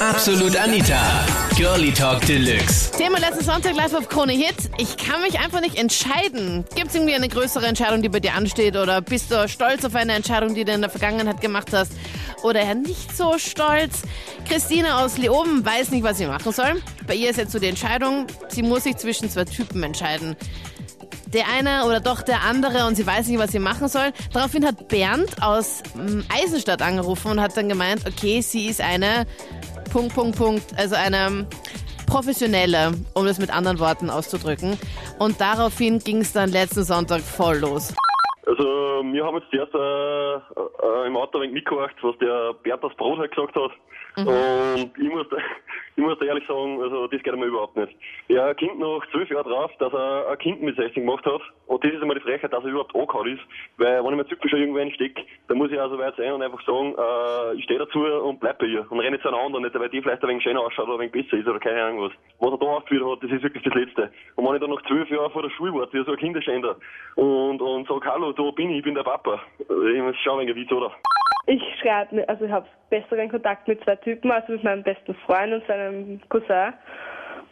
Absolut Anita. Girlie Talk Deluxe. Thema letzten Sonntag live auf Krone Hit. Ich kann mich einfach nicht entscheiden. Gibt es irgendwie eine größere Entscheidung, die bei dir ansteht? Oder bist du stolz auf eine Entscheidung, die du in der Vergangenheit gemacht hast? Oder eher nicht so stolz? Christine aus Leoben weiß nicht, was sie machen soll. Bei ihr ist jetzt so die Entscheidung, sie muss sich zwischen zwei Typen entscheiden der eine oder doch der andere und sie weiß nicht, was sie machen soll. Daraufhin hat Bernd aus ähm, Eisenstadt angerufen und hat dann gemeint, okay, sie ist eine Punkt, Punkt, Punkt, also eine professionelle, um das mit anderen Worten auszudrücken. Und daraufhin ging es dann letzten Sonntag voll los. Also wir haben jetzt erst äh, äh, im Auto ein wenig was der Bernd aus Brot halt gesagt hat. Und ich muss, ich muss da ehrlich sagen, also das geht mir überhaupt nicht. Er klingt nach zwölf Jahren drauf, dass er ein Kind mit 16 gemacht hat. Und das ist einmal die Frechheit, dass er überhaupt angehauen ist. Weil wenn ich mir Zügel schon irgendwo einstecke, dann muss ich auch so weit sein und einfach sagen, äh, ich stehe dazu und bleib bei ihr. Und renne zu einer anderen, nicht weil die vielleicht ein wenig schöner ausschaut oder ein wenig besser ist oder keine Ahnung was. Was er da aufgeführt hat, das ist wirklich das Letzte. Und wenn ich dann nach zwölf Jahren vor der Schule warte, wie so ein Kinderschänder, und, und sag, hallo, da bin ich, ich bin der Papa. Ich muss schauen, wie es oder? Ich schreibe, also ich habe besseren Kontakt mit zwei Typen, also mit meinem besten Freund und seinem Cousin.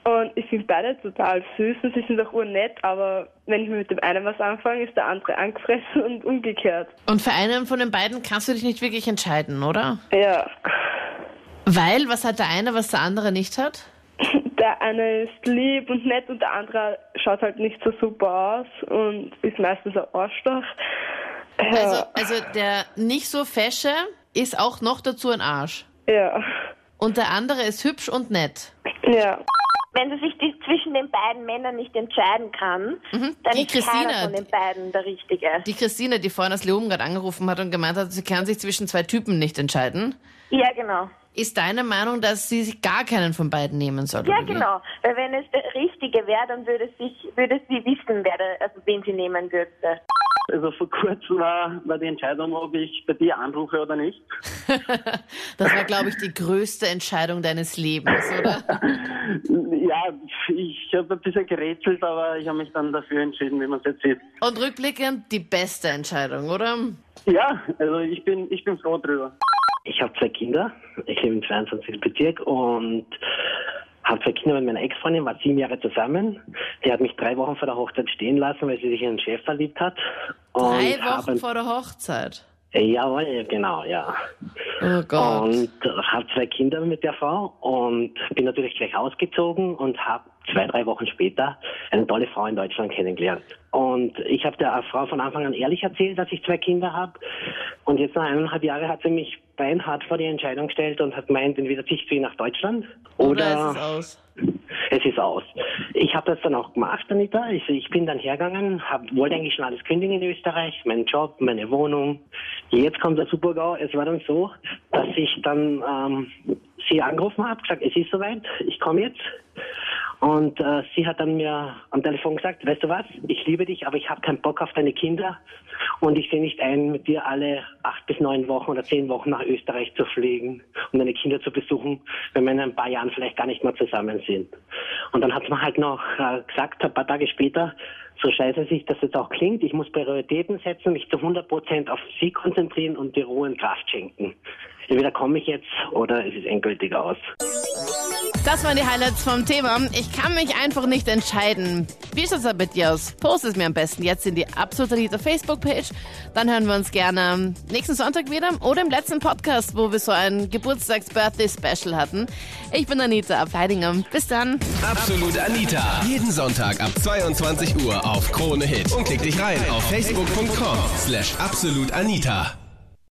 Und ich finde beide total süß und sie sind auch urnett, aber wenn ich mir mit dem einen was anfange, ist der andere angefressen und umgekehrt. Und für einen von den beiden kannst du dich nicht wirklich entscheiden, oder? Ja. Weil, was hat der eine, was der andere nicht hat? Der eine ist lieb und nett und der andere schaut halt nicht so super aus und ist meistens ein Arschloch. Ja. Also, also der nicht so fesche ist auch noch dazu ein Arsch. ja. Und der andere ist hübsch und nett. Ja. Wenn sie sich die, zwischen den beiden Männern nicht entscheiden kann, dann Mhm. Die ist Christina, keiner von den beiden der Richtige. Die Christine, die vorhin aus Leoben gerade angerufen hat und gemeint hat, sie kann sich zwischen zwei Typen nicht entscheiden. Ja, genau. Ist deine Meinung, dass sie sich gar keinen von beiden nehmen soll? Ja, genau. Weil wenn es der Richtige wäre, dann würde, sich, würde sie wissen, wer der, also wen sie nehmen würde. Also vor kurzem war, war die Entscheidung, ob ich bei dir anrufe oder nicht. Das war, glaube ich, die größte Entscheidung deines Lebens, oder? Ja, ich habe ein bisschen gerätselt, aber ich habe mich dann dafür entschieden, wie man es jetzt sieht. Und rückblickend die beste Entscheidung, oder? Ja, also ich bin, ich bin froh drüber. Ich habe zwei Kinder. Ich lebe im 22. Bezirk und habe zwei Kinder mit meiner Ex-Freundin, war sieben Jahre zusammen. Die hat mich drei Wochen vor der Hochzeit stehen lassen, weil sie sich in einen Chef verliebt hat. Und Drei Wochen vor der Hochzeit. Jawohl, genau, ja. Oh Gott. Und habe zwei Kinder mit der Frau und bin natürlich gleich ausgezogen und habe zwei, drei Wochen später eine tolle Frau in Deutschland kennengelernt. Und ich habe der Frau von Anfang an ehrlich erzählt, dass ich zwei Kinder habe. Und jetzt nach eineinhalb Jahren hat sie mich beinhart vor die Entscheidung gestellt und hat gemeint, entweder ziehst du ihn nach Deutschland oder oder, ist es aus? es ist aus. Ich habe das dann auch gemacht, Anita. Ich, ich bin dann hergegangen, hab, wollte eigentlich schon alles kündigen in Österreich, meinen Job, meine Wohnung. Jetzt kommt der Supergau. Es war dann so, dass ich dann ähm, sie angerufen habe, gesagt, es ist soweit, ich komme jetzt. Und äh, sie hat dann mir am Telefon gesagt, weißt du was, ich liebe dich, aber ich habe keinen Bock auf deine Kinder und ich sehe nicht ein, mit dir alle acht bis neun Wochen oder zehn Wochen nach Österreich zu fliegen, um deine Kinder zu besuchen, wenn wir in ein paar Jahren vielleicht gar nicht mehr zusammen sind. Und dann hat mir halt noch äh, gesagt, ein paar Tage später, so scheiße sich das jetzt auch klingt, ich muss Prioritäten setzen, mich zu 100 Prozent auf sie konzentrieren und die Ruhe und Kraft schenken. Entweder komme ich jetzt oder es ist endgültig aus. Das waren die Highlights vom Thema. Ich kann mich einfach nicht entscheiden. Wie ist das da bei dir aus? Post es mir am besten jetzt in die Absolut Anita Facebook-Page. Dann hören wir uns gerne nächsten Sonntag wieder oder im letzten Podcast, wo wir so ein Geburtstags-Birthday-Special hatten. Ich bin Anita Ableidinger. Bis dann. Absolut Anita. Jeden Sonntag ab 22 Uhr auf Krone Hit. Und klick dich rein auf facebook.com slash absolutanita.